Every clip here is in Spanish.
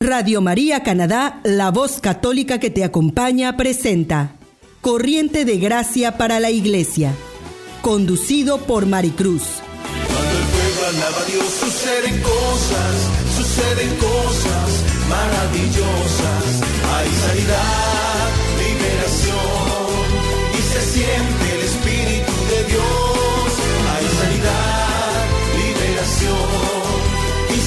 Radio María Canadá, la voz católica que te acompaña, presenta Corriente de Gracia para la Iglesia, conducido por Maricruz. Cuando el pueblo alaba a Dios suceden cosas, suceden cosas maravillosas. Hay sanidad, liberación y se siente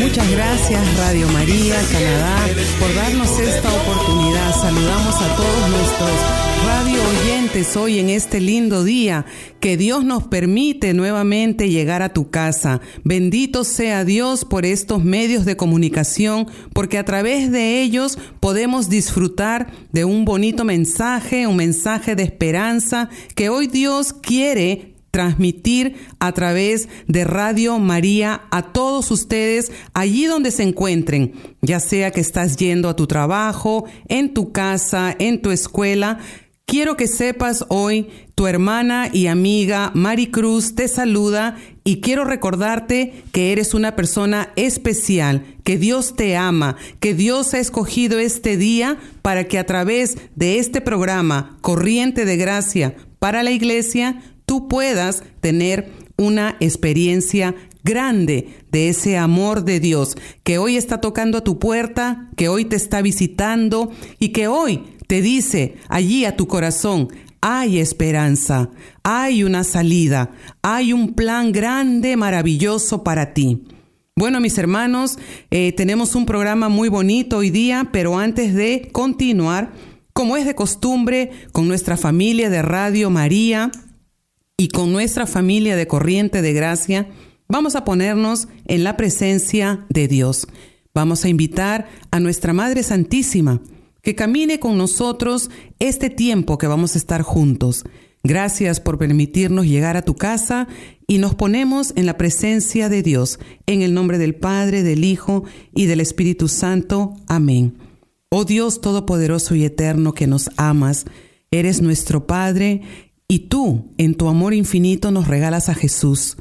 Muchas gracias Radio María Canadá por darnos esta oportunidad. Saludamos a todos nuestros radio oyentes hoy en este lindo día que Dios nos permite nuevamente llegar a tu casa. Bendito sea Dios por estos medios de comunicación porque a través de ellos podemos disfrutar de un bonito mensaje, un mensaje de esperanza que hoy Dios quiere transmitir a través de Radio María a todos ustedes allí donde se encuentren, ya sea que estás yendo a tu trabajo, en tu casa, en tu escuela. Quiero que sepas hoy, tu hermana y amiga Mari Cruz te saluda y quiero recordarte que eres una persona especial, que Dios te ama, que Dios ha escogido este día para que a través de este programa Corriente de Gracia para la Iglesia, tú puedas tener una experiencia grande de ese amor de Dios que hoy está tocando a tu puerta, que hoy te está visitando y que hoy te dice allí a tu corazón, hay esperanza, hay una salida, hay un plan grande, maravilloso para ti. Bueno, mis hermanos, eh, tenemos un programa muy bonito hoy día, pero antes de continuar, como es de costumbre, con nuestra familia de Radio María, y con nuestra familia de corriente de gracia, vamos a ponernos en la presencia de Dios. Vamos a invitar a nuestra Madre Santísima que camine con nosotros este tiempo que vamos a estar juntos. Gracias por permitirnos llegar a tu casa y nos ponemos en la presencia de Dios, en el nombre del Padre, del Hijo y del Espíritu Santo. Amén. Oh Dios Todopoderoso y Eterno que nos amas, eres nuestro Padre y tú, en tu amor infinito, nos regalas a Jesús.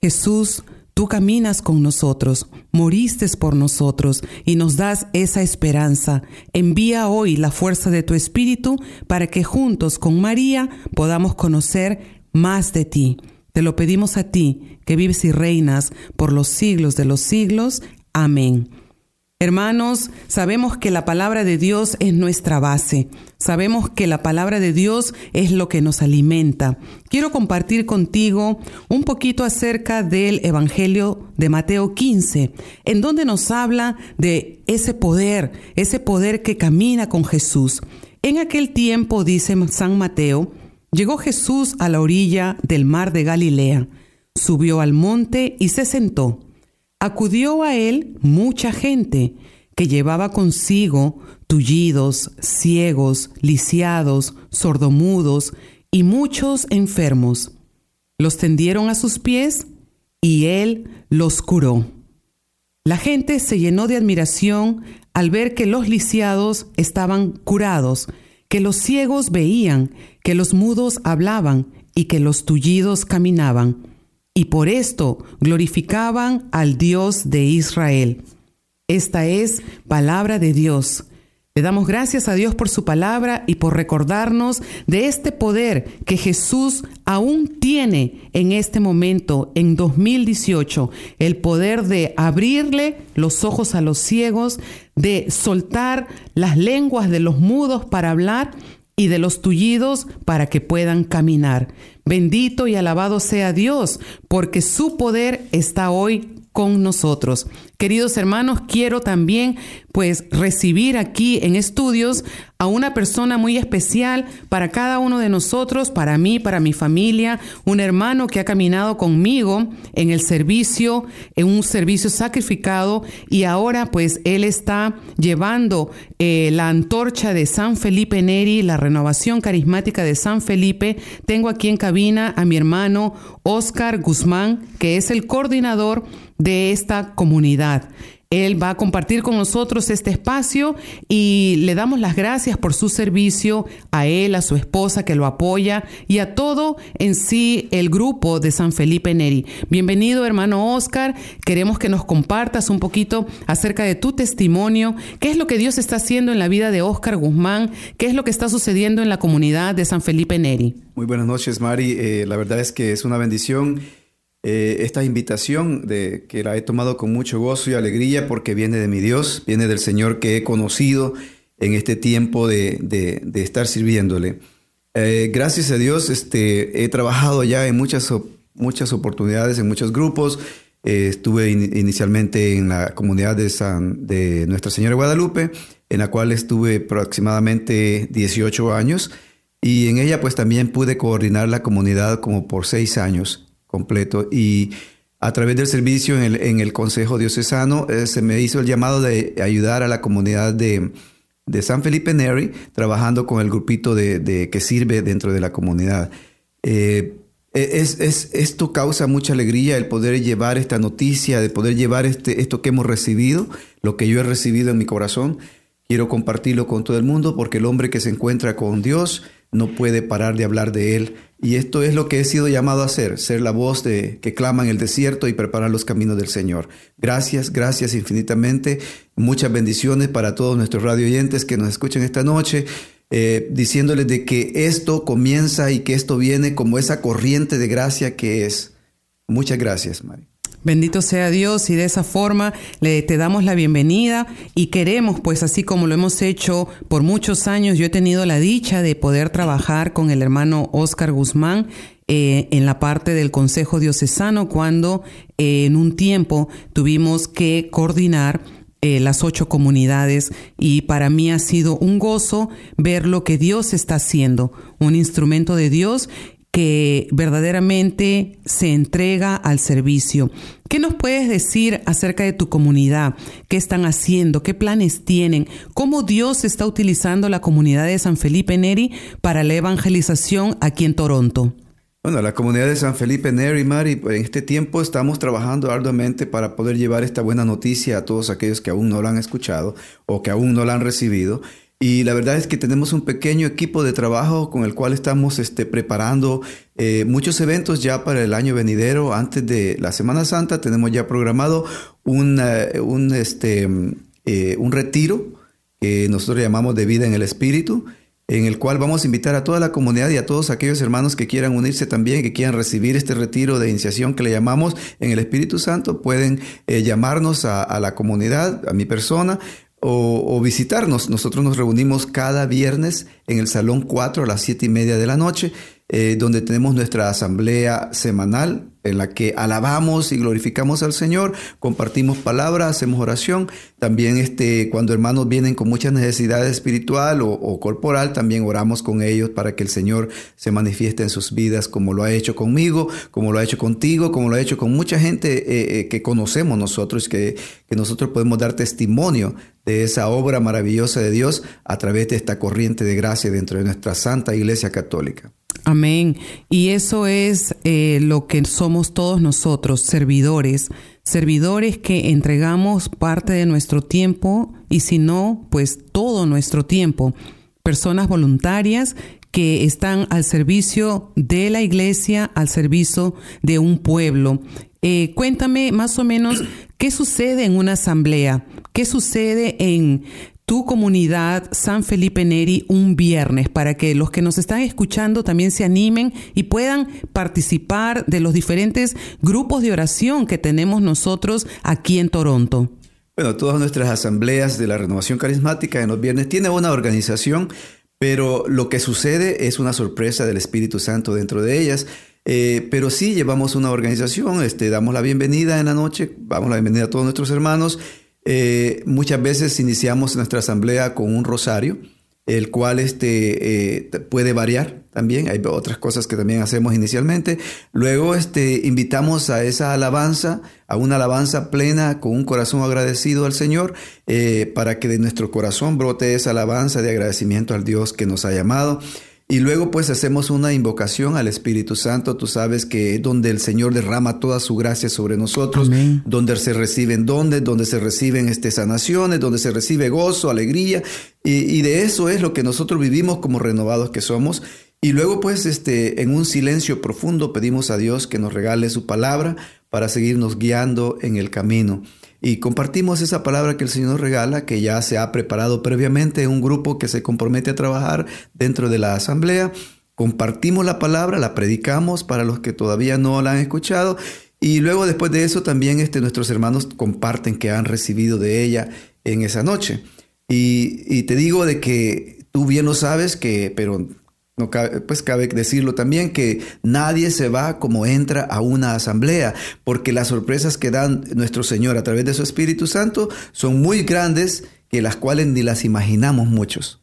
Jesús, tú caminas con nosotros, moriste por nosotros y nos das esa esperanza. Envía hoy la fuerza de tu Espíritu para que juntos con María podamos conocer más de ti. Te lo pedimos a ti, que vives y reinas por los siglos de los siglos. Amén. Hermanos, sabemos que la palabra de Dios es nuestra base. Sabemos que la palabra de Dios es lo que nos alimenta. Quiero compartir contigo un poquito acerca del Evangelio de Mateo 15, en donde nos habla de ese poder, ese poder que camina con Jesús. En aquel tiempo, dice San Mateo, llegó Jesús a la orilla del mar de Galilea, subió al monte y se sentó. Acudió a él mucha gente que llevaba consigo tullidos, ciegos, lisiados, sordomudos y muchos enfermos. Los tendieron a sus pies y él los curó. La gente se llenó de admiración al ver que los lisiados estaban curados, que los ciegos veían, que los mudos hablaban y que los tullidos caminaban y por esto glorificaban al Dios de Israel. Esta es palabra de Dios. Le damos gracias a Dios por su palabra y por recordarnos de este poder que Jesús aún tiene en este momento, en 2018, el poder de abrirle los ojos a los ciegos, de soltar las lenguas de los mudos para hablar y de los tullidos para que puedan caminar. Bendito y alabado sea Dios, porque su poder está hoy con nosotros. Queridos hermanos, quiero también pues recibir aquí en estudios a una persona muy especial para cada uno de nosotros, para mí, para mi familia, un hermano que ha caminado conmigo en el servicio, en un servicio sacrificado y ahora pues él está llevando eh, la antorcha de San Felipe Neri, la renovación carismática de San Felipe. Tengo aquí en cabina a mi hermano Oscar Guzmán, que es el coordinador de esta comunidad. Él va a compartir con nosotros este espacio y le damos las gracias por su servicio a él, a su esposa que lo apoya y a todo en sí el grupo de San Felipe Neri. Bienvenido hermano Oscar, queremos que nos compartas un poquito acerca de tu testimonio, qué es lo que Dios está haciendo en la vida de Oscar Guzmán, qué es lo que está sucediendo en la comunidad de San Felipe Neri. Muy buenas noches Mari, eh, la verdad es que es una bendición eh, esta invitación de que la he tomado con mucho gozo y alegría porque viene de mi Dios, viene del Señor que he conocido en este tiempo de, estar sirviéndole. Eh, gracias a Dios este, he trabajado ya en muchas, muchas oportunidades, en muchos grupos. Eh, estuve inicialmente en la comunidad de, San, de Nuestra Señora de Guadalupe, en la cual estuve aproximadamente 18 años. Y en ella pues también pude coordinar la comunidad como por seis años completo. Y a través del servicio en el, Consejo Diocesano eh, se me hizo el llamado de ayudar a la comunidad de, San Felipe Neri, trabajando con el grupito de, que sirve dentro de la comunidad. Eh, es, es, esto causa mucha alegría el poder llevar esta noticia, de poder llevar este, esto que hemos recibido, lo que yo he recibido en mi corazón. Quiero compartirlo con todo el mundo porque el hombre que se encuentra con Dios no puede parar de hablar de Él. Y esto es lo que he sido llamado a hacer, ser la voz de, que clama en el desierto y preparar los caminos del Señor. Gracias, gracias infinitamente. Muchas bendiciones para todos nuestros radio oyentes que nos escuchan esta noche. Eh, diciéndoles de que esto comienza y que esto viene como esa corriente de gracia que es. Muchas gracias, María. Bendito sea Dios y de esa forma le te damos la bienvenida y queremos pues así como lo hemos hecho por muchos años, yo he tenido la dicha de poder trabajar con el hermano Oscar Guzmán eh, en la parte del Consejo Diocesano cuando eh, en un tiempo tuvimos que coordinar eh, las ocho comunidades y para mí ha sido un gozo ver lo que Dios está haciendo, un instrumento de Dios que verdaderamente se entrega al servicio. ¿Qué nos puedes decir acerca de tu comunidad? ¿Qué están haciendo? ¿Qué planes tienen? ¿Cómo Dios está utilizando la comunidad de San Felipe Neri para la evangelización aquí en Toronto? Bueno, la comunidad de San Felipe Neri, Mari, en este tiempo estamos trabajando arduamente para poder llevar esta buena noticia a todos aquellos que aún no la han escuchado o que aún no la han recibido. Y la verdad es que tenemos un pequeño equipo de trabajo con el cual estamos este, preparando eh, muchos eventos ya para el año venidero. Antes de la Semana Santa tenemos ya programado un, un, este, eh, un retiro que nosotros llamamos de vida en el Espíritu, en el cual vamos a invitar a toda la comunidad y a todos aquellos hermanos que quieran unirse también, que quieran recibir este retiro de iniciación que le llamamos en el Espíritu Santo, pueden eh, llamarnos a la comunidad, a mi persona, o, visitarnos. Nosotros nos reunimos cada viernes en el Salón 4 a las 7 y media de la noche, eh, donde tenemos nuestra asamblea semanal en la que alabamos y glorificamos al Señor, compartimos palabras, hacemos oración. También este, cuando hermanos vienen con muchas necesidades espiritual o, corporal, también oramos con ellos para que el Señor se manifieste en sus vidas como lo ha hecho conmigo, como lo ha hecho contigo, como lo ha hecho con mucha gente eh, eh, que conocemos nosotros, que, que nosotros podemos dar testimonio de esa obra maravillosa de Dios a través de esta corriente de gracia dentro de nuestra Santa Iglesia Católica. Amén. Y eso es eh, lo que somos todos nosotros, servidores, servidores que entregamos parte de nuestro tiempo y si no, pues todo nuestro tiempo. Personas voluntarias que están al servicio de la iglesia, al servicio de un pueblo. Eh, cuéntame más o menos qué sucede en una asamblea, qué sucede en tu comunidad San Felipe Neri un viernes para que los que nos están escuchando también se animen y puedan participar de los diferentes grupos de oración que tenemos nosotros aquí en Toronto. Bueno, todas nuestras asambleas de la renovación carismática en los viernes tienen una organización, pero lo que sucede es una sorpresa del Espíritu Santo dentro de ellas. Eh, pero sí llevamos una organización, este, damos la bienvenida en la noche, damos la bienvenida a todos nuestros hermanos eh, muchas veces iniciamos nuestra asamblea con un rosario el cual este, eh, puede variar también. Hay otras cosas que también hacemos inicialmente. Luego este, invitamos a esa alabanza, a una alabanza plena con un corazón agradecido al Señor, eh, para que de nuestro corazón brote esa alabanza de agradecimiento al Dios que nos ha llamado. Y luego pues hacemos una invocación al Espíritu Santo. Tú sabes que donde el Señor derrama toda su gracia sobre nosotros, donde se reciben dones, donde se reciben este, sanaciones, donde se recibe gozo, alegría. Y, de eso es lo que nosotros vivimos como renovados que somos. Y luego pues este, en un silencio profundo pedimos a Dios que nos regale su palabra para seguirnos guiando en el camino y compartimos esa palabra que el Señor regala, que ya se ha preparado previamente un grupo que se compromete a trabajar dentro de la asamblea. Compartimos la palabra, la predicamos para los que todavía no la han escuchado y luego después de eso también este, nuestros hermanos comparten que han recibido de ella en esa noche. Y, y te digo de que tú bien lo sabes que, pero pues cabe decirlo también que nadie se va como entra a una asamblea, porque las sorpresas que dan nuestro Señor a través de su Espíritu Santo son muy grandes que las cuales ni las imaginamos muchos.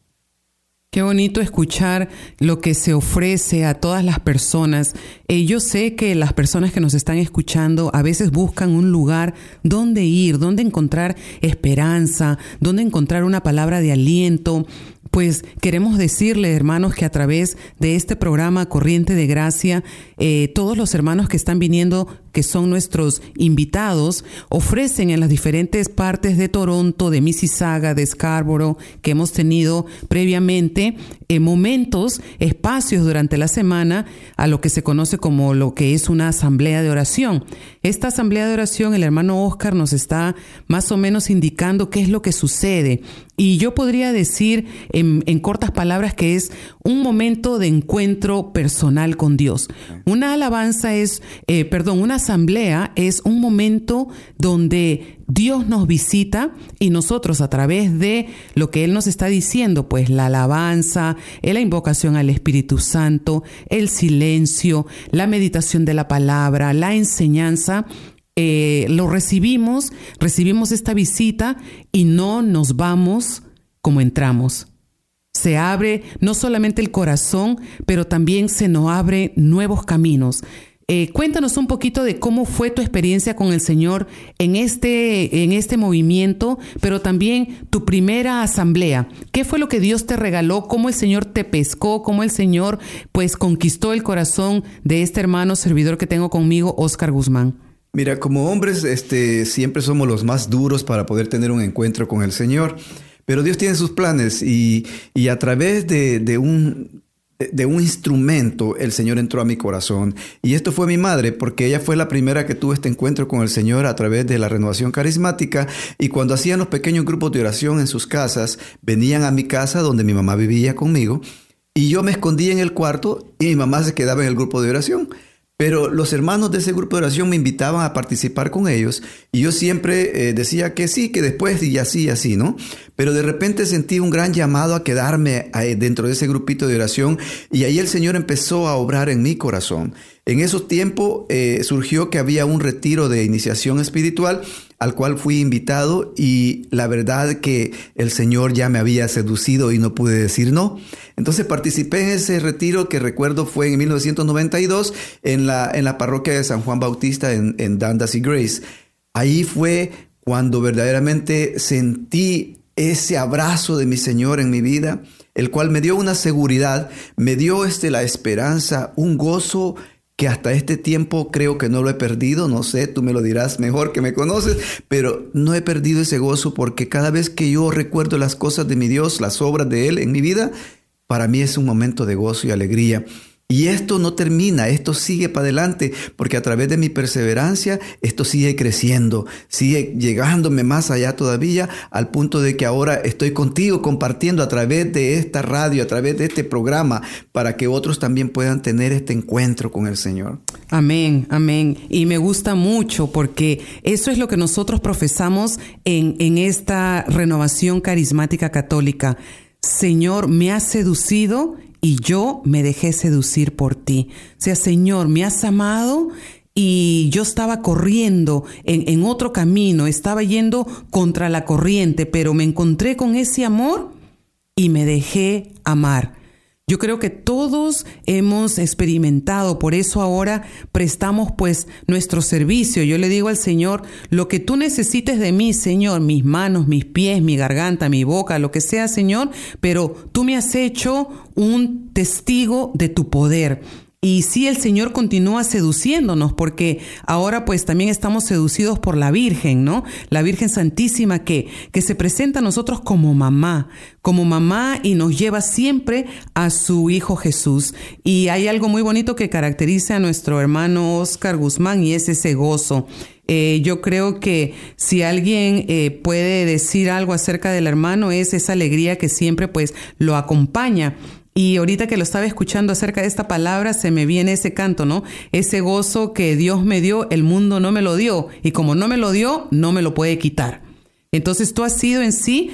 Qué bonito escuchar lo que se ofrece a todas las personas. Eh, yo sé que las personas que nos están escuchando a veces buscan un lugar donde ir, donde encontrar esperanza, donde encontrar una palabra de aliento, pues queremos decirle, hermanos, que a través de este programa Corriente de Gracia, eh, todos los hermanos que están viniendo, que son nuestros invitados, ofrecen en las diferentes partes de Toronto, de Mississauga, de Scarborough, que hemos tenido previamente, eh, momentos, espacios durante la semana a lo que se conoce como lo que es una asamblea de oración. Esta asamblea de oración, el hermano Oscar nos está más o menos indicando qué es lo que sucede. Y yo podría decir en, cortas palabras que es un momento de encuentro personal con Dios. Una alabanza es, eh, perdón, una asamblea es un momento donde Dios nos visita y nosotros a través de lo que Él nos está diciendo, pues la alabanza, la invocación al Espíritu Santo, el silencio, la meditación de la palabra, la enseñanza, eh, lo recibimos, recibimos esta visita y no nos vamos como entramos. Se abre no solamente el corazón, pero también se nos abre nuevos caminos. Eh, cuéntanos un poquito de cómo fue tu experiencia con el Señor en este, en este movimiento, pero también tu primera asamblea. ¿Qué fue lo que Dios te regaló? ¿Cómo el Señor te pescó? ¿Cómo el Señor pues conquistó el corazón de este hermano servidor que tengo conmigo, Oscar Guzmán? Mira, como hombres, este, siempre somos los más duros para poder tener un encuentro con el Señor, pero Dios tiene sus planes y, a través de, un, de un instrumento el Señor entró a mi corazón. Y esto fue mi madre, porque ella fue la primera que tuvo este encuentro con el Señor a través de la renovación carismática. Y cuando hacían los pequeños grupos de oración en sus casas, venían a mi casa donde mi mamá vivía conmigo. Y yo me escondía en el cuarto y mi mamá se quedaba en el grupo de oración. Pero los hermanos de ese grupo de oración me invitaban a participar con ellos y yo siempre eh, decía que sí, que después y así y así, ¿no? Pero de repente sentí un gran llamado a quedarme eh, dentro de ese grupito de oración y ahí el Señor empezó a obrar en mi corazón. En esos tiempos eh, surgió que había un retiro de iniciación espiritual al cual fui invitado y la verdad que el Señor ya me había seducido y no pude decir no. Entonces participé en ese retiro que recuerdo fue en 1992 en la, en la parroquia de San Juan Bautista en, en Dundas y Grace. Ahí fue cuando verdaderamente sentí ese abrazo de mi Señor en mi vida, el cual me dio una seguridad, me dio este, la esperanza, un gozo que hasta este tiempo creo que no lo he perdido, no sé, tú me lo dirás mejor que me conoces, pero no he perdido ese gozo porque cada vez que yo recuerdo las cosas de mi Dios, las obras de Él en mi vida, para mí es un momento de gozo y alegría. Y esto no termina, esto sigue para adelante, porque a través de mi perseverancia, esto sigue creciendo, sigue llegándome más allá todavía, al punto de que ahora estoy contigo compartiendo a través de esta radio, a través de este programa, para que otros también puedan tener este encuentro con el Señor. Amén, amén. Y me gusta mucho porque eso es lo que nosotros profesamos en, en esta renovación carismática católica. Señor, me ha seducido y yo me dejé seducir por ti. O sea, Señor, me has amado y yo estaba corriendo en, otro camino, estaba yendo contra la corriente, pero me encontré con ese amor y me dejé amar. Yo creo que todos hemos experimentado, por eso ahora prestamos pues nuestro servicio. Yo le digo al Señor, lo que tú necesites de mí, Señor, mis manos, mis pies, mi garganta, mi boca, lo que sea, Señor, pero tú me has hecho un testigo de tu poder. Y sí, el Señor continúa seduciéndonos porque ahora pues también estamos seducidos por la Virgen, ¿no? La Virgen Santísima que, que se presenta a nosotros como mamá, como mamá y nos lleva siempre a su Hijo Jesús. Y hay algo muy bonito que caracteriza a nuestro hermano Oscar Guzmán y es ese gozo. Eh, yo creo que si alguien eh, puede decir algo acerca del hermano es esa alegría que siempre pues lo acompaña. Y ahorita que lo estaba escuchando acerca de esta palabra, se me viene ese canto, ¿no? Ese gozo que Dios me dio, el mundo no me lo dio. Y como no me lo dio, no me lo puede quitar. Entonces tú has sido en sí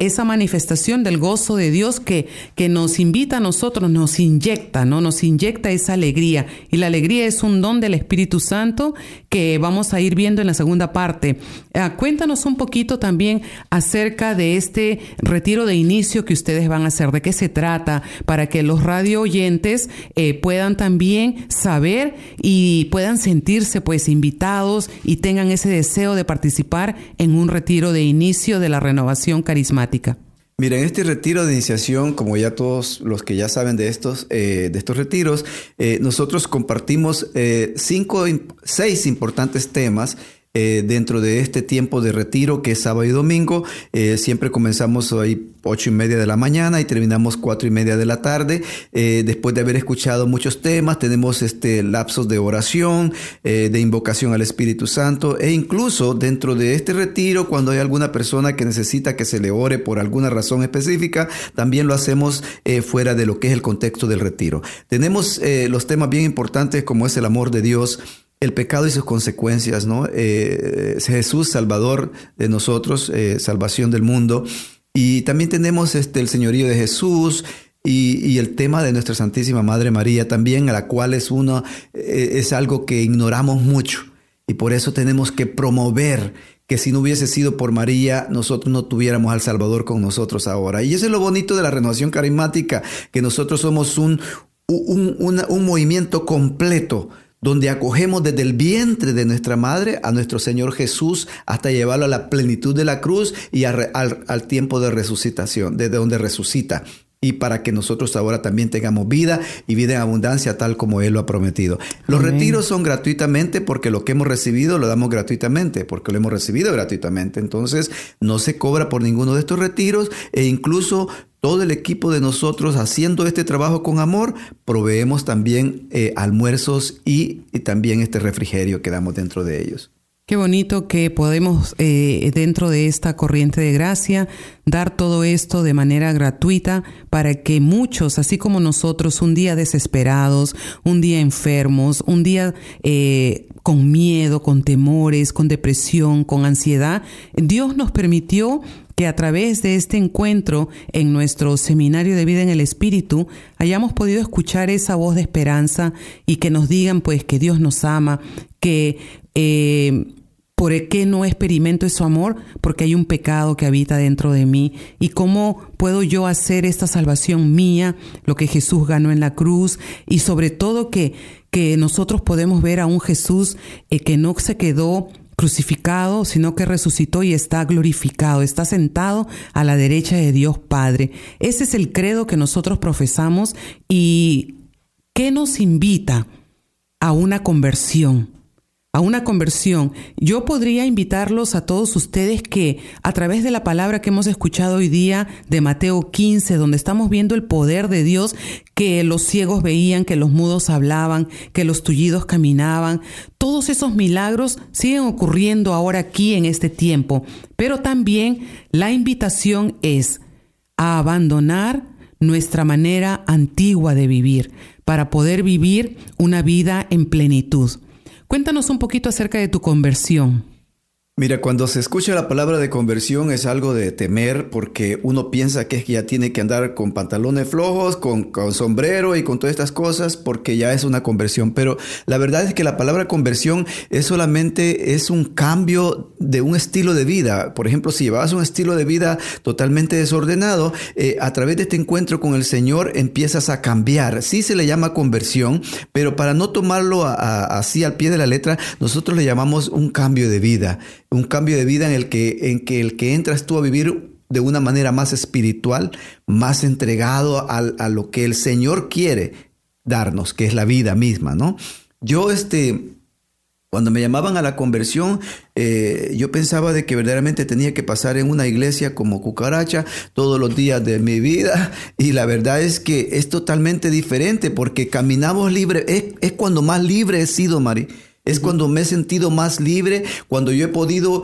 esa manifestación del gozo de Dios que, que nos invita a nosotros, nos inyecta, ¿no? Nos inyecta esa alegría. Y la alegría es un don del Espíritu Santo que vamos a ir viendo en la segunda parte. Ah, cuéntanos un poquito también acerca de este retiro de inicio que ustedes van a hacer, de qué se trata, para que los radio oyentes eh, puedan también saber y puedan sentirse pues invitados y tengan ese deseo de participar en un retiro de inicio de la renovación carismática? Mira, en este retiro de iniciación, como ya todos los que ya saben de estos, eh, de estos retiros, eh, nosotros compartimos eh, cinco, seis importantes temas eh, dentro de este tiempo de retiro que es sábado y domingo. Eh, siempre comenzamos ahí ocho y media de la mañana y terminamos cuatro y media de la tarde. Eh, después de haber escuchado muchos temas, tenemos este lapsos de oración, de invocación al Espíritu Santo e incluso dentro de este retiro, cuando hay alguna persona que necesita que se le ore por alguna razón específica, también lo hacemos fuera de lo que es el contexto del retiro. Tenemos los temas bien importantes como es el amor de Dios el pecado y sus consecuencias, ¿no? Eh, Jesús, Salvador de nosotros, eh, salvación del mundo. Y también tenemos este, el señorío de Jesús y, el tema de nuestra Santísima Madre María también, a la cual es, uno, eh, es algo que ignoramos mucho. Y por eso tenemos que promover que si no hubiese sido por María, nosotros no tuviéramos al Salvador con nosotros ahora. Y eso es lo bonito de la renovación carismática, que nosotros somos un, un, un movimiento completo donde acogemos desde el vientre de nuestra madre a nuestro Señor Jesús hasta llevarlo a la plenitud de la cruz y al, al, tiempo de resucitación, desde donde resucita y para que nosotros ahora también tengamos vida y vida en abundancia tal como Él lo ha prometido. Los retiros son gratuitamente porque lo que hemos recibido lo damos gratuitamente, porque lo hemos recibido gratuitamente. Entonces no se cobra por ninguno de estos retiros e incluso todo el equipo de nosotros haciendo este trabajo con amor, proveemos también eh, almuerzos y, y también este refrigerio que damos dentro de ellos. Qué bonito que podemos eh, dentro de esta corriente de gracia dar todo esto de manera gratuita para que muchos, así como nosotros, un día desesperados, un día enfermos, un día eh, con miedo, con temores, con depresión, con ansiedad, Dios nos permitió que a través de este encuentro en nuestro seminario de vida en el Espíritu hayamos podido escuchar esa voz de esperanza y que nos digan pues que Dios nos ama, que eh, ¿Por qué no experimento su amor? Porque hay un pecado que habita dentro de mí. ¿Y cómo puedo yo hacer esta salvación mía, lo que Jesús ganó en la cruz? Y sobre todo que, que nosotros podemos ver a un Jesús eh, que no se quedó crucificado, sino que resucitó y está glorificado, está sentado a la derecha de Dios Padre. Ese es el credo que nosotros profesamos y ¿qué nos invita a una conversión? A una conversión, yo podría invitarlos a todos ustedes que a través de la palabra que hemos escuchado hoy día de Mateo 15, donde estamos viendo el poder de Dios, que los ciegos veían, que los mudos hablaban, que los tullidos caminaban, todos esos milagros siguen ocurriendo ahora aquí en este tiempo, pero también la invitación es a abandonar nuestra manera antigua de vivir para poder vivir una vida en plenitud. Cuéntanos un poquito acerca de tu conversión. Mira, cuando se escucha la palabra de conversión es algo de temer porque uno piensa que es que ya tiene que andar con pantalones flojos, con, con, sombrero y con todas estas cosas porque ya es una conversión. Pero la verdad es que la palabra conversión es solamente es un cambio de un estilo de vida. Por ejemplo, si llevabas un estilo de vida totalmente desordenado, eh, a través de este encuentro con el Señor empiezas a cambiar. Sí se le llama conversión, pero para no tomarlo así al pie de la letra, nosotros le llamamos un cambio de vida un cambio de vida en el que, en que el que entras tú a vivir de una manera más espiritual, más entregado a, a, lo que el Señor quiere darnos, que es la vida misma, ¿no? Yo, este, cuando me llamaban a la conversión, eh, yo pensaba de que verdaderamente tenía que pasar en una iglesia como cucaracha todos los días de mi vida, y la verdad es que es totalmente diferente, porque caminamos libre, es, es cuando más libre he sido, Mari es cuando me he sentido más libre, cuando yo he podido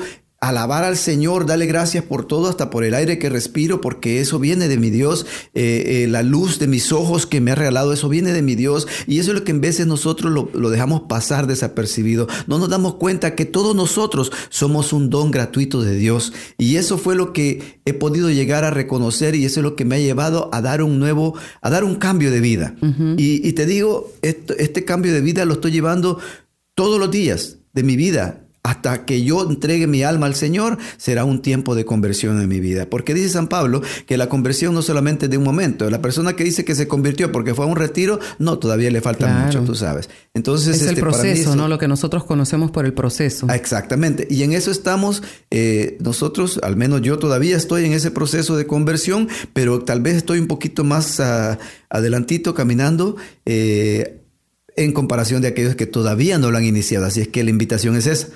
alabar al Señor, darle gracias por todo, hasta por el aire que respiro, porque eso viene de mi Dios, eh, eh, la luz de mis ojos que me ha regalado, eso viene de mi Dios, y eso es lo que en veces nosotros lo, lo, dejamos pasar desapercibido. No nos damos cuenta que todos nosotros somos un don gratuito de Dios, y eso fue lo que he podido llegar a reconocer, y eso es lo que me ha llevado a dar un nuevo, a dar un cambio de vida. y, y, te digo, este cambio de vida lo estoy llevando todos los días de mi vida, hasta que yo entregue mi alma al Señor, será un tiempo de conversión en mi vida. Porque dice San Pablo que la conversión no solamente es de un momento. La persona que dice que se convirtió porque fue a un retiro, no, todavía le falta mucho, tú sabes. Entonces, es el este, proceso, ¿no? Lo que nosotros conocemos por el proceso. Exactamente. Y en eso estamos, eh, nosotros, al menos yo todavía estoy en ese proceso de conversión, pero tal vez estoy un poquito más uh, adelantito caminando. Eh, en comparación de aquellos que todavía no lo han iniciado. Así es que la invitación es esa,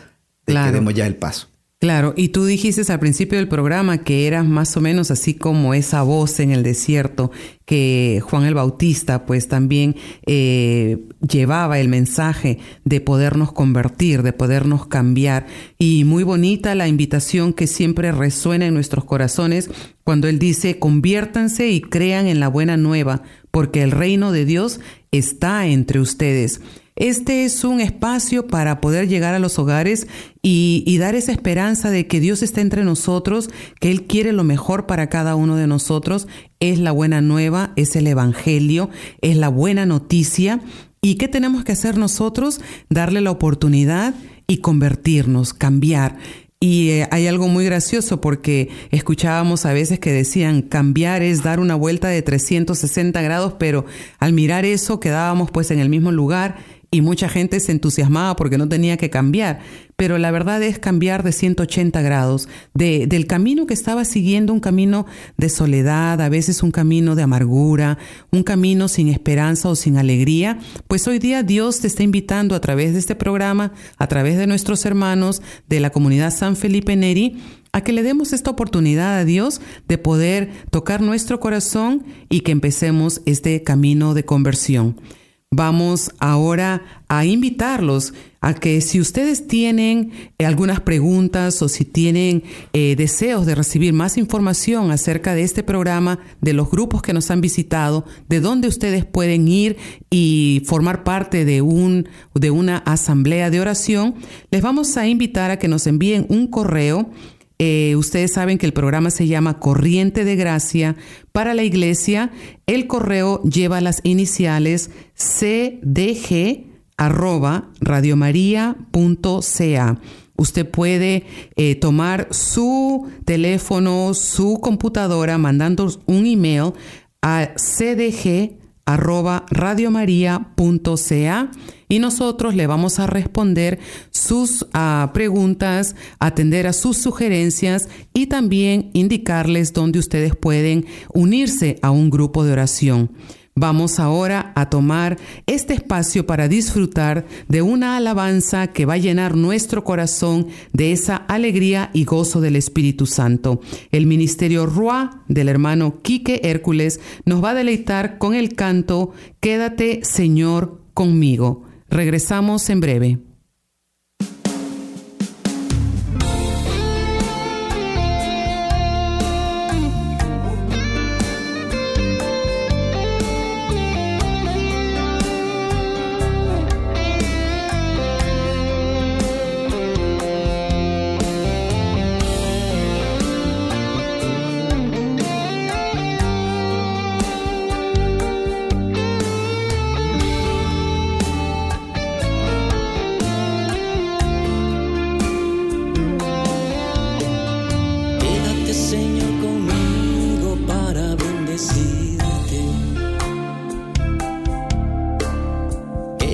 de que demos ya el paso. Claro, y tú dijiste al principio del programa que eras más o menos así como esa voz en el desierto que Juan el Bautista pues también eh, llevaba el mensaje de podernos convertir, de podernos cambiar. Y muy bonita la invitación que siempre resuena en nuestros corazones cuando él dice, conviértanse y crean en la buena nueva, porque el reino de Dios está entre ustedes. Este es un espacio para poder llegar a los hogares y, dar esa esperanza de que Dios está entre nosotros, que Él quiere lo mejor para cada uno de nosotros. Es la buena nueva, es el Evangelio, es la buena noticia. ¿Y qué tenemos que hacer nosotros? Darle la oportunidad y convertirnos, cambiar. Y eh, hay algo muy gracioso porque escuchábamos a veces que decían cambiar es dar una vuelta de 360 grados, pero al mirar eso quedábamos pues en el mismo lugar y mucha gente se entusiasmaba porque no tenía que cambiar, pero la verdad es cambiar de 180 grados, de, del camino que estaba siguiendo, un camino de soledad, a veces un camino de amargura, un camino sin esperanza o sin alegría, pues hoy día Dios te está invitando a través de este programa, a través de nuestros hermanos de la comunidad San Felipe Neri, a que le demos esta oportunidad a Dios de poder tocar nuestro corazón y que empecemos este camino de conversión. Vamos ahora a invitarlos a que si ustedes tienen eh, algunas preguntas o si tienen eh, deseos de recibir más información acerca de este programa, de los grupos que nos han visitado, de dónde ustedes pueden ir y formar parte de, un, de una asamblea de oración, les vamos a invitar a que nos envíen un correo eh, ustedes saben que el programa se llama Corriente de Gracia para la Iglesia. El correo lleva las iniciales cdg arroba. Usted puede eh, tomar su teléfono, su computadora, mandando un email a cdg arroba y nosotros le vamos a responder sus uh, preguntas, atender a sus sugerencias y también indicarles dónde ustedes pueden unirse a un grupo de oración. Vamos ahora a tomar este espacio para disfrutar de una alabanza que va a llenar nuestro corazón de esa alegría y gozo del Espíritu Santo. El ministerio Rua del hermano Quique Hércules nos va a deleitar con el canto Quédate Señor conmigo. Regresamos en breve.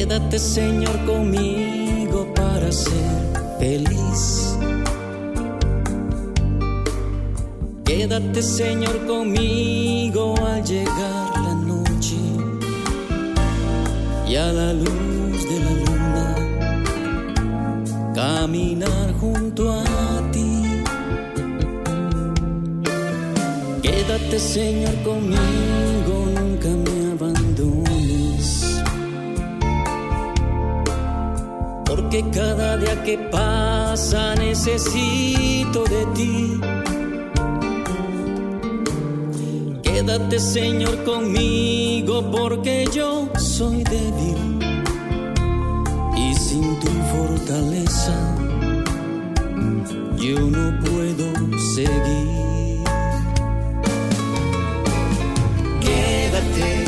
Señor conmigo para ser feliz. Quédate Señor conmigo al llegar la noche y a la luz de la luna caminar junto a ti. Quédate Señor conmigo, Porque cada día que pasa necesito de ti. Quédate Señor conmigo porque yo soy débil y sin tu fortaleza yo no puedo seguir. Quédate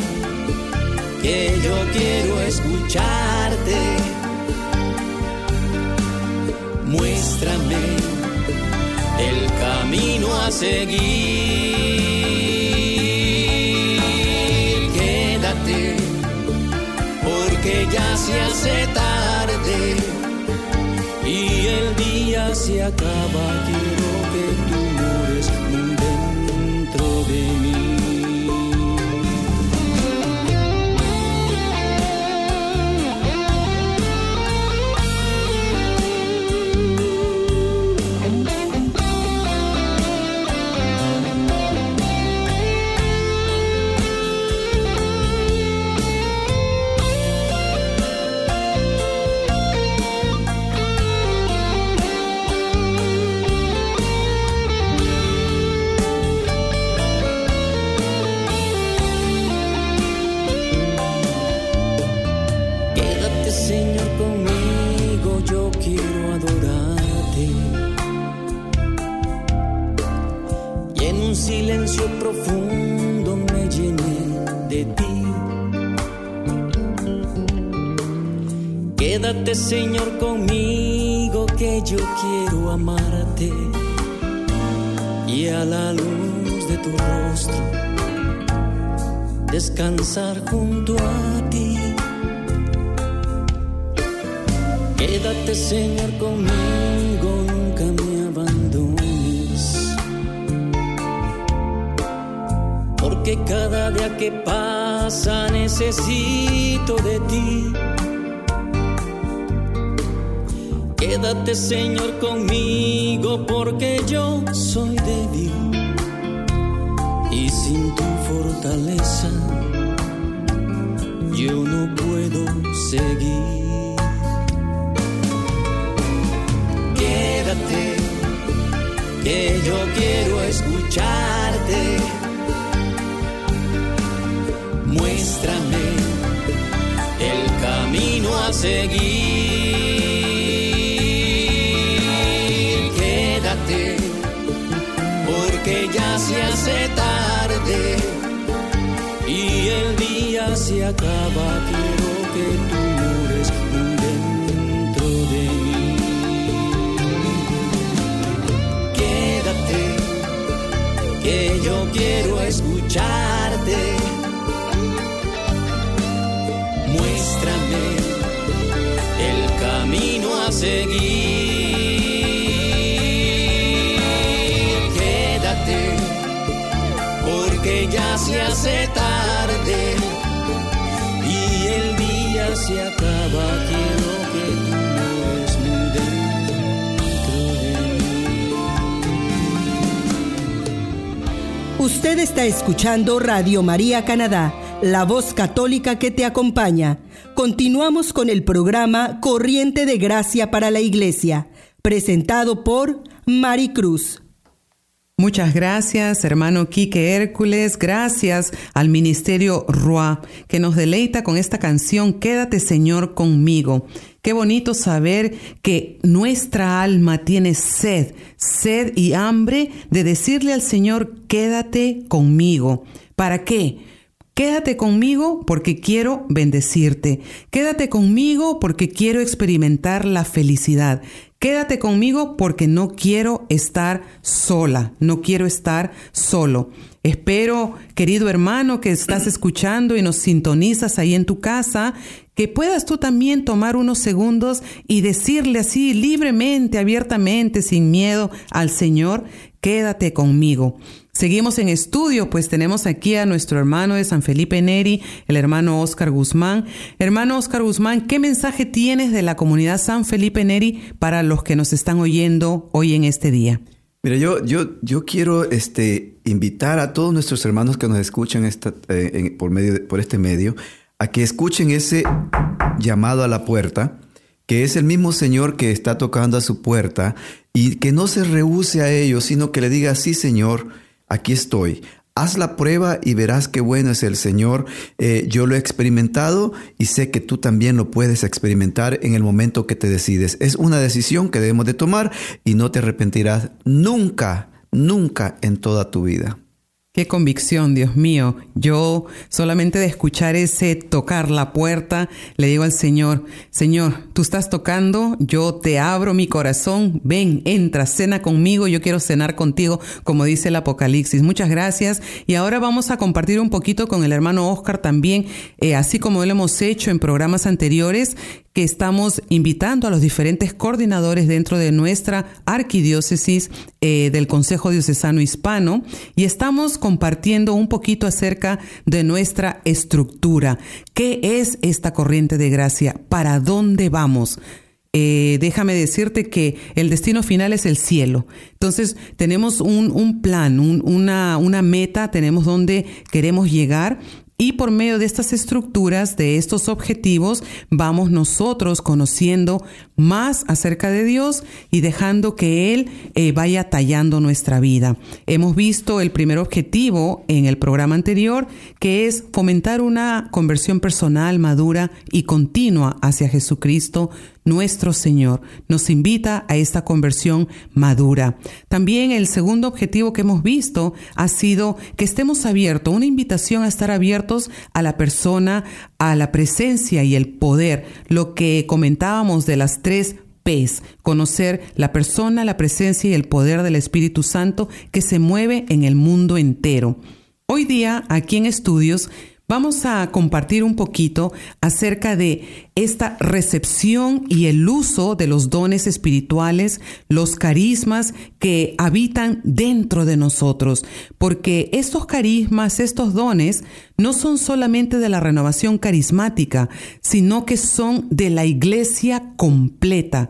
que yo quiero escucharte. Muéstrame el camino a seguir. que ya se hace tarde y el día se acaba. Quiero que tú mores muy dentro de mí. Necesito de ti. Quédate Señor conmigo porque yo soy débil y sin tu fortaleza yo no puedo seguir. Quédate, que yo quiero escucharte. Seguir. Quédate, porque ya se hace tarde y el día se acaba. Quiero que se acaba. Quiero que tú. Usted está escuchando Radio María Canadá, la voz católica que te acompaña. Continuamos con el programa Corriente de Gracia para la Iglesia, presentado por Mari Cruz. Muchas gracias, hermano Quique Hércules. Gracias al Ministerio Roa, que nos deleita con esta canción Quédate, Señor, conmigo. Qué bonito saber que nuestra alma tiene sed, sed y hambre de decirle al Señor, quédate conmigo. ¿Para qué? Quédate conmigo porque quiero bendecirte. Quédate conmigo porque quiero experimentar la felicidad. Quédate conmigo porque no quiero estar sola, no quiero estar solo. Espero, querido hermano, que estás escuchando y nos sintonizas ahí en tu casa, que puedas tú también tomar unos segundos y decirle así libremente, abiertamente, sin miedo al Señor, quédate conmigo. Seguimos en estudio, pues tenemos aquí a nuestro hermano de San Felipe Neri, el hermano Oscar Guzmán. Hermano Oscar Guzmán, ¿qué mensaje tienes de la comunidad San Felipe Neri para los que nos están oyendo hoy en este día? Mira, yo, yo, yo quiero este, invitar a todos nuestros hermanos que nos escuchan eh, por, medio por este medio a que escuchen ese llamado a la puerta, que es el mismo Señor que está tocando a su puerta y que no se rehúse a ello, sino que le diga, sí Señor, aquí estoy. Haz la prueba y verás qué bueno es el Señor. Eh, yo lo he experimentado y sé que tú también lo puedes experimentar en el momento que te decides. Es una decisión que debemos de tomar y no te arrepentirás nunca, nunca en toda tu vida. Qué convicción, Dios mío. Yo solamente de escuchar ese tocar la puerta, le digo al Señor, Señor, tú estás tocando, yo te abro mi corazón, ven, entra, cena conmigo, yo quiero cenar contigo, como dice el Apocalipsis. Muchas gracias. Y ahora vamos a compartir un poquito con el hermano Oscar también, eh, así como lo hemos hecho en programas anteriores, que estamos invitando a los diferentes coordinadores dentro de nuestra arquidiócesis eh, del Consejo Diocesano Hispano y estamos compartiendo un poquito acerca de nuestra estructura. ¿Qué es esta corriente de gracia? ¿Para dónde vamos? Eh, déjame decirte que el destino final es el cielo. Entonces tenemos un, plan, una, una meta, tenemos dónde queremos llegar y por medio de estas estructuras, de estos objetivos, vamos nosotros conociendo más acerca de Dios y dejando que Él eh, vaya tallando nuestra vida. Hemos visto el primer objetivo en el programa anterior, que es fomentar una conversión personal, madura y continua hacia Jesucristo, nuestro Señor. Nos invita a esta conversión madura. También el segundo objetivo que hemos visto ha sido que estemos abiertos, una invitación a estar abiertos a la persona, a la presencia y el poder, lo que comentábamos de las tres P's, conocer la persona, la presencia y el poder del Espíritu Santo que se mueve en el mundo entero. Hoy día, aquí en estudios, Vamos a compartir un poquito acerca de esta recepción y el uso de los dones espirituales, los carismas que habitan dentro de nosotros, porque estos carismas, estos dones, no son solamente de la renovación carismática, sino que son de la iglesia completa.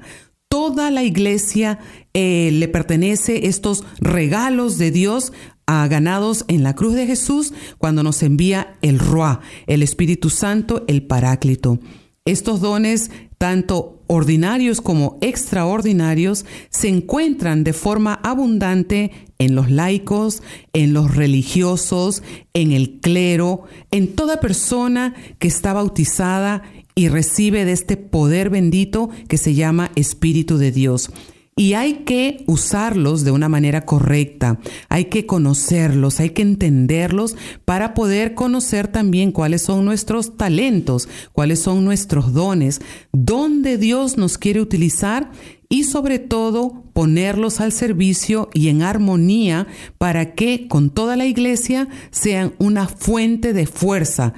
Toda la iglesia eh, le pertenece estos regalos de Dios a ganados en la cruz de Jesús cuando nos envía el Ruá, el Espíritu Santo, el Paráclito. Estos dones, tanto ordinarios como extraordinarios, se encuentran de forma abundante en los laicos, en los religiosos, en el clero, en toda persona que está bautizada y recibe de este poder bendito que se llama Espíritu de Dios. Y hay que usarlos de una manera correcta, hay que conocerlos, hay que entenderlos para poder conocer también cuáles son nuestros talentos, cuáles son nuestros dones, dónde Dios nos quiere utilizar y sobre todo ponerlos al servicio y en armonía para que con toda la iglesia sean una fuente de fuerza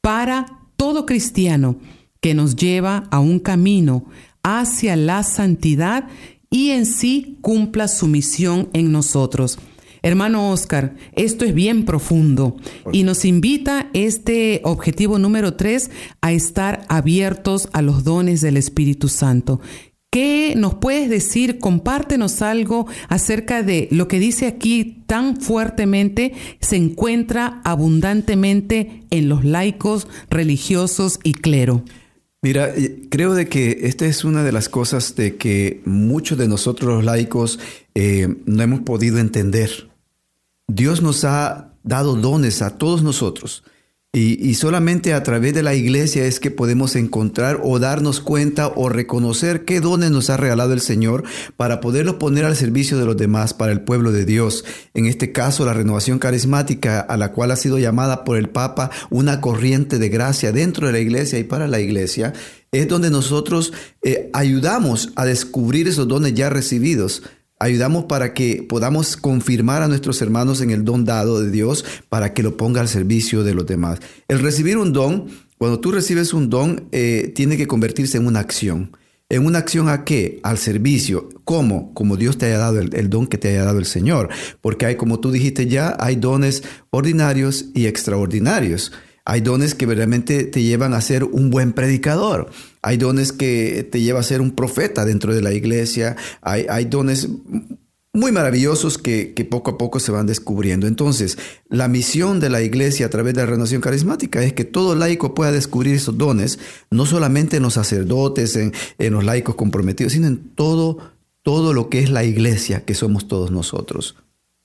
para todo cristiano que nos lleva a un camino hacia la santidad y en sí cumpla su misión en nosotros. Hermano Oscar, esto es bien profundo y nos invita este objetivo número tres a estar abiertos a los dones del Espíritu Santo. ¿Qué nos puedes decir? Compártenos algo acerca de lo que dice aquí tan fuertemente, se encuentra abundantemente en los laicos, religiosos y clero. Mira, eh, creo de que esta es una de las cosas de que muchos de nosotros los laicos eh, no hemos podido entender. Dios nos ha dado dones a todos nosotros y, solamente a través de la iglesia es que podemos encontrar o darnos cuenta o reconocer qué dones nos ha regalado el Señor para poderlos poner al servicio de los demás, para el pueblo de Dios. En este caso, la renovación carismática, a la cual ha sido llamada por el Papa una corriente de gracia dentro de la iglesia y para la iglesia, es donde nosotros eh, ayudamos a descubrir esos dones ya recibidos ayudamos para que podamos confirmar a nuestros hermanos en el don dado de Dios para que lo ponga al servicio de los demás. El recibir un don Cuando tú recibes un don, eh, tiene que convertirse en una acción. ¿En una acción a qué? Al servicio. ¿Cómo? Como Dios te haya dado el, don que te haya dado el Señor. Porque hay, como tú dijiste ya, hay dones ordinarios y extraordinarios. Hay dones que verdaderamente te llevan a ser un buen predicador. Hay dones que te llevan a ser un profeta dentro de la iglesia. Hay, dones muy maravillosos que, poco a poco se van descubriendo. Entonces, la misión de la iglesia a través de la renovación carismática es que todo laico pueda descubrir esos dones, no solamente en los sacerdotes, en, en los laicos comprometidos, sino en todo, todo lo que es la iglesia, que somos todos nosotros.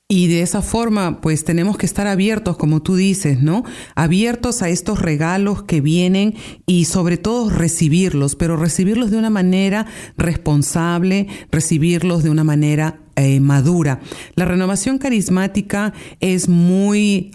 Y de esa forma, pues tenemos que estar abiertos, como tú dices, ¿no? Abiertos a estos regalos que vienen y sobre todo recibirlos, pero recibirlos de una manera responsable, recibirlos de una manera eh, madura. La renovación carismática es muy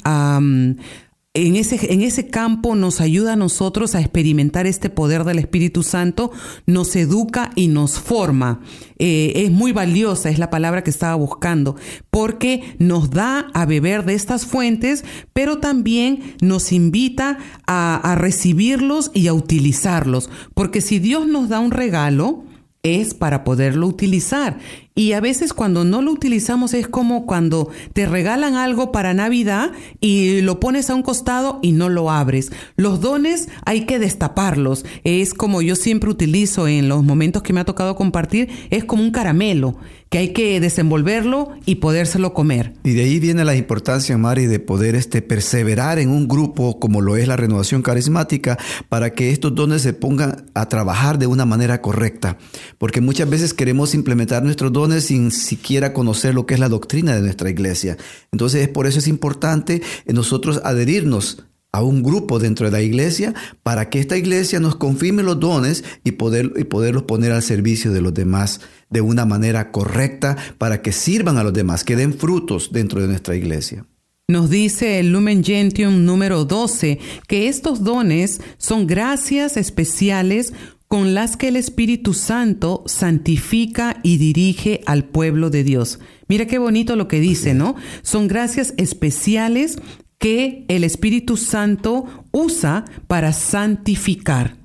en ese, en ese campo nos ayuda a nosotros a experimentar este poder del Espíritu Santo, nos educa y nos forma. Eh, es muy valiosa, es la palabra que estaba buscando, porque nos da a beber de estas fuentes, pero también nos invita a, a recibirlos y a utilizarlos. Porque si Dios nos da un regalo, es para poderlo utilizar. Y a veces cuando no lo utilizamos es como cuando te regalan algo para Navidad y lo pones a un costado y no lo abres. Los dones hay que destaparlos. Es como yo siempre utilizo en los momentos que me ha tocado compartir, es como un caramelo que hay que desenvolverlo y podérselo comer. Y de ahí viene la importancia, Mari, de poder este, perseverar en un grupo como lo es la renovación carismática para que estos dones se pongan a trabajar de una manera correcta. Porque muchas veces queremos implementar nuestros dones sin siquiera conocer lo que es la doctrina de nuestra iglesia. Entonces, por eso es importante nosotros adherirnos a un grupo dentro de la iglesia para que esta iglesia nos confirme los dones y, poder, y poderlos poner al servicio de los demás de una manera correcta para que sirvan a los demás, que den frutos dentro de nuestra iglesia. Nos dice el Lumen Gentium número 12 que estos dones son gracias especiales con las que el Espíritu Santo santifica y dirige al pueblo de Dios. Mira qué bonito lo que dice, ¿no? Son gracias especiales que el Espíritu Santo usa para santificar.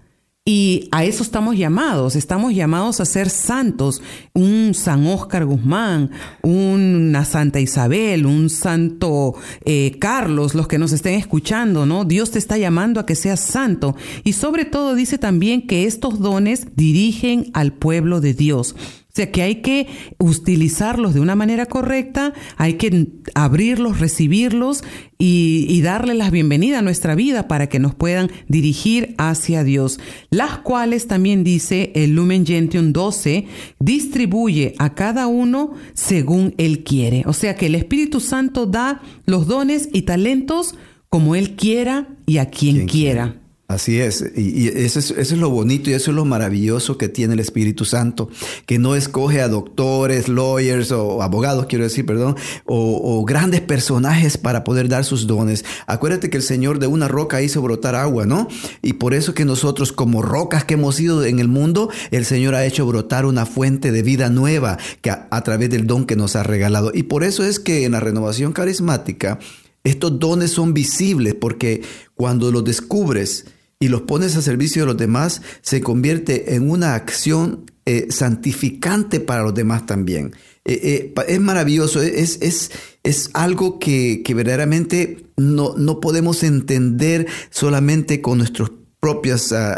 Y a eso estamos llamados, estamos llamados a ser santos, un San Óscar Guzmán, una Santa Isabel, un Santo eh, Carlos, los que nos estén escuchando, ¿no? Dios te está llamando a que seas santo. Y sobre todo dice también que estos dones dirigen al pueblo de Dios. O sea que hay que utilizarlos de una manera correcta, hay que abrirlos, recibirlos y, darle la bienvenida a nuestra vida para que nos puedan dirigir hacia Dios. Las cuales también dice el Lumen Gentium 12, distribuye a cada uno según Él quiere. O sea que el Espíritu Santo da los dones y talentos como Él quiera y a quien quiera. Así es, y, eso es, lo bonito y eso es lo maravilloso que tiene el Espíritu Santo, que no escoge a doctores, lawyers o abogados, quiero decir, perdón, o, grandes personajes para poder dar sus dones. Acuérdate que el Señor de una roca hizo brotar agua, ¿no? Y por eso que nosotros como rocas que hemos sido en el mundo, el Señor ha hecho brotar una fuente de vida nueva que a través del don que nos ha regalado. Y por eso es que en la renovación carismática, estos dones son visibles porque cuando los descubres, y los pones a servicio de los demás, se convierte en una acción eh, santificante para los demás también. Eh, eh, es maravilloso, es, es, es algo que, verdaderamente no, no, podemos entender solamente con nuestros propias, ah,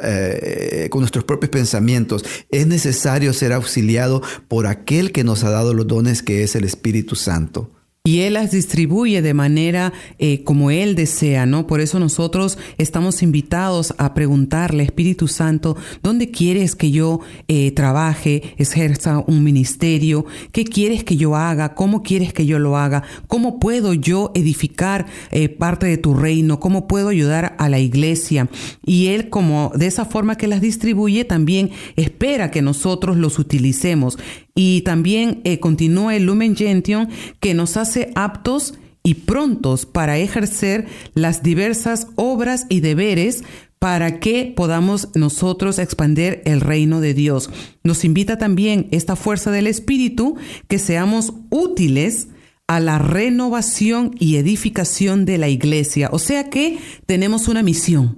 con nuestros propios pensamientos. Es necesario ser auxiliado por aquel que nos ha dado los dones, que es el Espíritu Santo y Él las distribuye de manera eh, como Él desea, ¿no? Por eso nosotros estamos invitados a preguntarle, Espíritu Santo, ¿dónde quieres que yo eh, trabaje, ejerza un ministerio? ¿Qué quieres que yo haga? ¿Cómo quieres que yo lo haga? ¿Cómo puedo yo edificar eh, parte de tu reino? ¿Cómo puedo ayudar a la iglesia? Y Él, como de esa forma que las distribuye, también espera que nosotros los utilicemos. Y también continúa el Lumen Gentium que nos hace aptos y prontos para ejercer las diversas obras y deberes para que podamos nosotros expandir el reino de Dios. Nos invita también esta fuerza del Espíritu que seamos útiles a la renovación y edificación de la iglesia. O sea que tenemos una misión.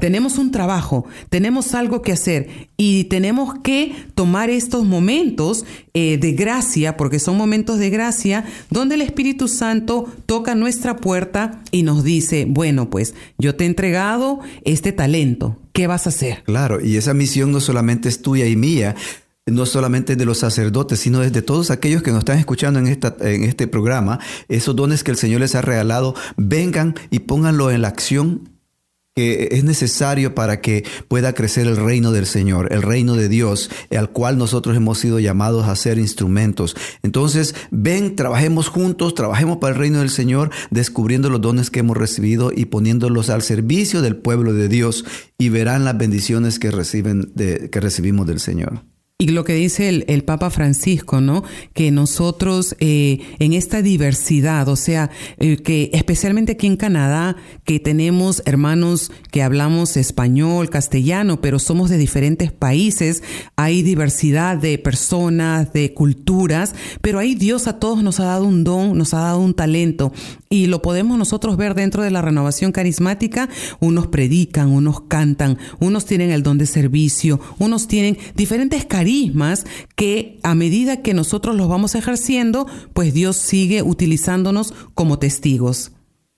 Tenemos un trabajo, tenemos algo que hacer y tenemos que tomar estos momentos eh, de gracia, porque son momentos de gracia, donde el Espíritu Santo toca nuestra puerta y nos dice, bueno, pues yo te he entregado este talento, ¿qué vas a hacer? Claro, y esa misión no solamente es tuya y mía, no solamente de los sacerdotes, sino de todos aquellos que nos están escuchando en, esta, en este programa, esos dones que el Señor les ha regalado, vengan y pónganlo en la acción que es necesario para que pueda crecer el reino del Señor, el reino de Dios, al cual nosotros hemos sido llamados a ser instrumentos. Entonces, ven, trabajemos juntos, trabajemos para el reino del Señor, descubriendo los dones que hemos recibido y poniéndolos al servicio del pueblo de Dios y verán las bendiciones que reciben de, que recibimos del Señor. Y lo que dice el, Papa Francisco, ¿no? Que nosotros eh, en esta diversidad, o sea, eh, que especialmente aquí en Canadá, que tenemos hermanos que hablamos español, castellano, pero somos de diferentes países, hay diversidad de personas, de culturas, pero ahí Dios a todos nos ha dado un don, nos ha dado un talento y lo podemos nosotros ver dentro de la renovación carismática. Unos predican, unos cantan, unos tienen el don de servicio, unos tienen diferentes carismas que a medida que nosotros los vamos ejerciendo, pues Dios sigue utilizándonos como testigos.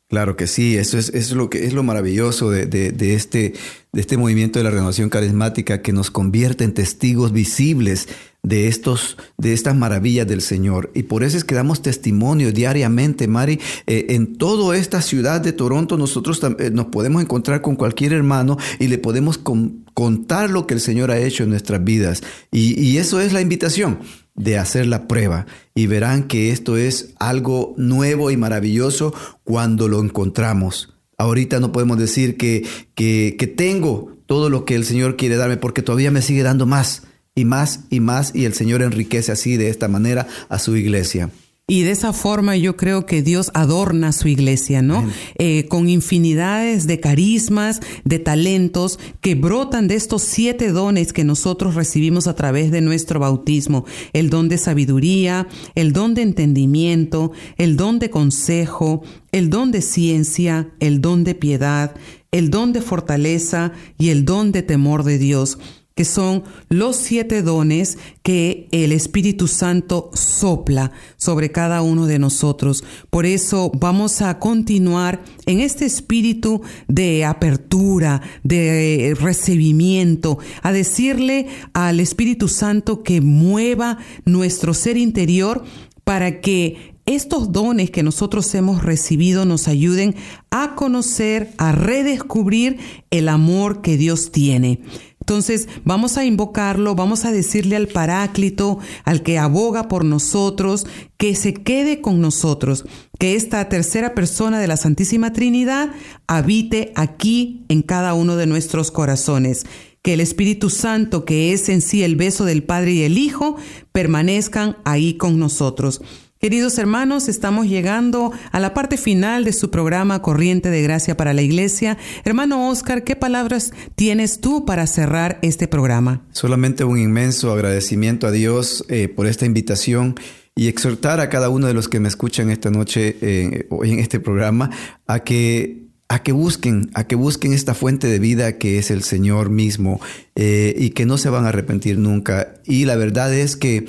Claro que sí, eso es, lo que es lo maravilloso de, de, este, de este movimiento de la renovación carismática que nos convierte en testigos visibles de estos, de estas maravillas del Señor. Y por eso es que damos testimonio diariamente, Mari. Eh, en toda esta ciudad de Toronto nosotros eh, nos podemos encontrar con cualquier hermano y le podemos contar lo que el Señor ha hecho en nuestras vidas. Y, eso es la invitación de hacer la prueba y verán que esto es algo nuevo y maravilloso cuando lo encontramos. Ahorita no podemos decir que, que tengo todo lo que el Señor quiere darme porque todavía me sigue dando más y más y más y el Señor enriquece así de esta manera a su iglesia. Y de esa forma yo creo que Dios adorna su iglesia, ¿no? Eh, con infinidades de carismas, de talentos que brotan de estos siete dones que nosotros recibimos a través de nuestro bautismo. El don de sabiduría, el don de entendimiento, el don de consejo, el don de ciencia, el don de piedad, el don de fortaleza y el don de temor de Dios que son los siete dones que el Espíritu Santo sopla sobre cada uno de nosotros. Por eso vamos a continuar en este espíritu de apertura, de recibimiento, a decirle al Espíritu Santo que mueva nuestro ser interior para que estos dones que nosotros hemos recibido nos ayuden a conocer, a redescubrir el amor que Dios tiene. Entonces vamos a invocarlo, vamos a decirle al Paráclito, al que aboga por nosotros, que se quede con nosotros, que esta tercera persona de la Santísima Trinidad habite aquí en cada uno de nuestros corazones que el Espíritu Santo, que es en sí el beso del Padre y el Hijo, permanezcan ahí con nosotros. Queridos hermanos, estamos llegando a la parte final de su programa Corriente de Gracia para la Iglesia. Hermano Oscar, ¿qué palabras tienes tú para cerrar este programa? Solamente un inmenso agradecimiento a Dios eh, por esta invitación y exhortar a cada uno de los que me escuchan esta noche eh, hoy en este programa a que a que busquen, a que busquen esta fuente de vida que es el Señor mismo eh, y que no se van a arrepentir nunca. Y la verdad es que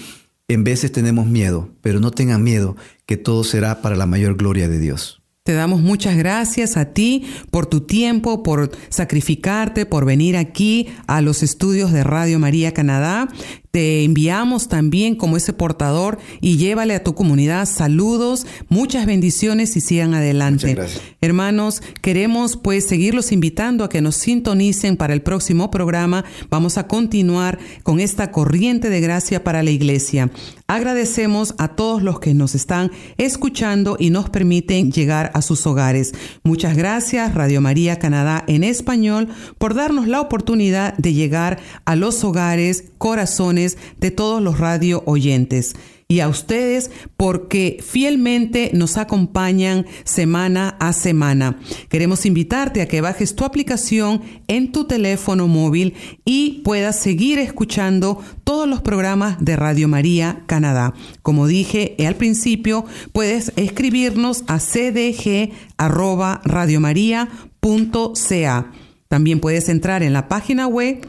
en veces tenemos miedo, pero no tengan miedo, que todo será para la mayor gloria de Dios. Te damos muchas gracias a ti por tu tiempo, por sacrificarte, por venir aquí a los estudios de Radio María Canadá. Te enviamos también como ese portador y llévale a tu comunidad saludos, muchas bendiciones y sigan adelante. Hermanos, queremos pues seguirlos invitando a que nos sintonicen para el próximo programa. Vamos a continuar con esta corriente de gracia para la iglesia. Agradecemos a todos los que nos están escuchando y nos permiten llegar a sus hogares. Muchas gracias Radio María Canadá en español por darnos la oportunidad de llegar a los hogares, corazones, de todos los radio oyentes y a ustedes porque fielmente nos acompañan semana a semana. Queremos invitarte a que bajes tu aplicación en tu teléfono móvil y puedas seguir escuchando todos los programas de Radio María Canadá. Como dije al principio, puedes escribirnos a cdg@radiomaria.ca También puedes entrar en la página web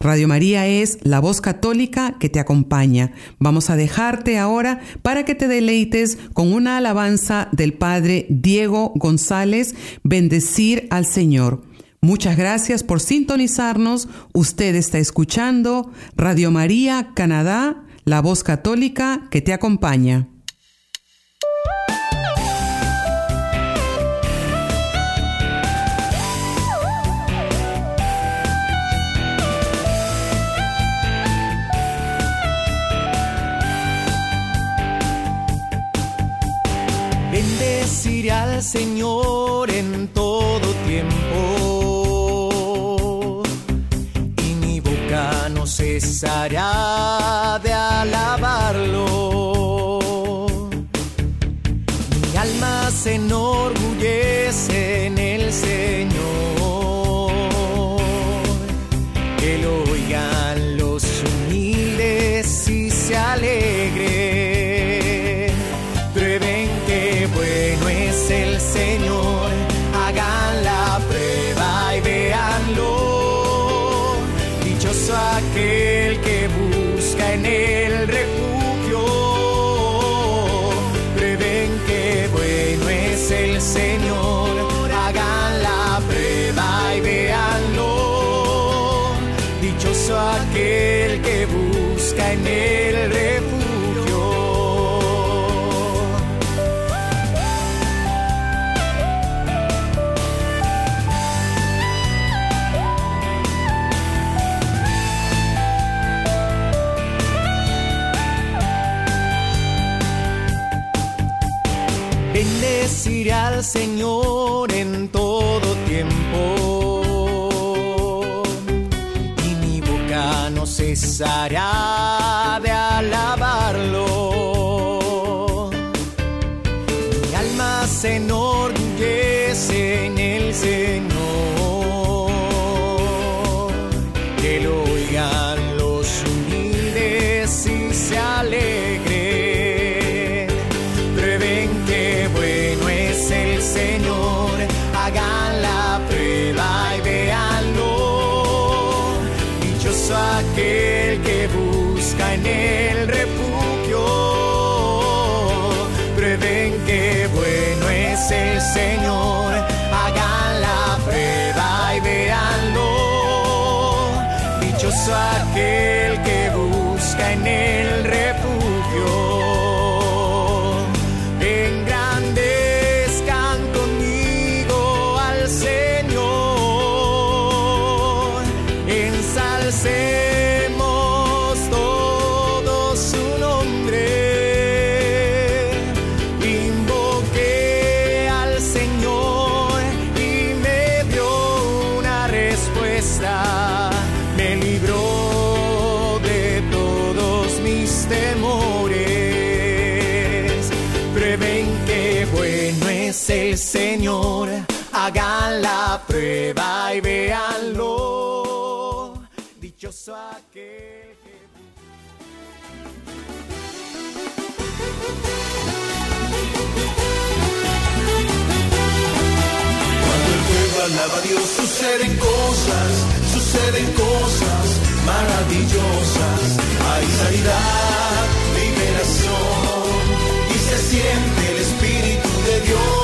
Radio María es la voz católica que te acompaña. Vamos a dejarte ahora para que te deleites con una alabanza del Padre Diego González, Bendecir al Señor. Muchas gracias por sintonizarnos. Usted está escuchando Radio María Canadá, la voz católica que te acompaña. Señor en todo tiempo y mi boca no cesará de alabarlo. Bendeciré al Señor en todo tiempo. Y mi boca no cesará Señor. Hagan la prueba y véanlo. Dichoso aquel que Cuando el pueblo alaba a Dios suceden cosas, suceden cosas maravillosas. Hay sanidad, liberación y se siente el Espíritu de Dios.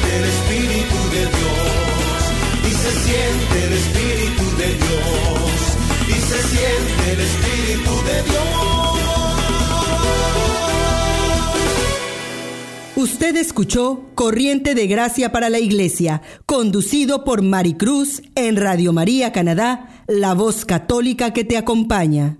el Espíritu de Dios. Y se siente el Espíritu de Dios. Usted escuchó Corriente de Gracia para la Iglesia, conducido por Maricruz en Radio María Canadá, la voz católica que te acompaña.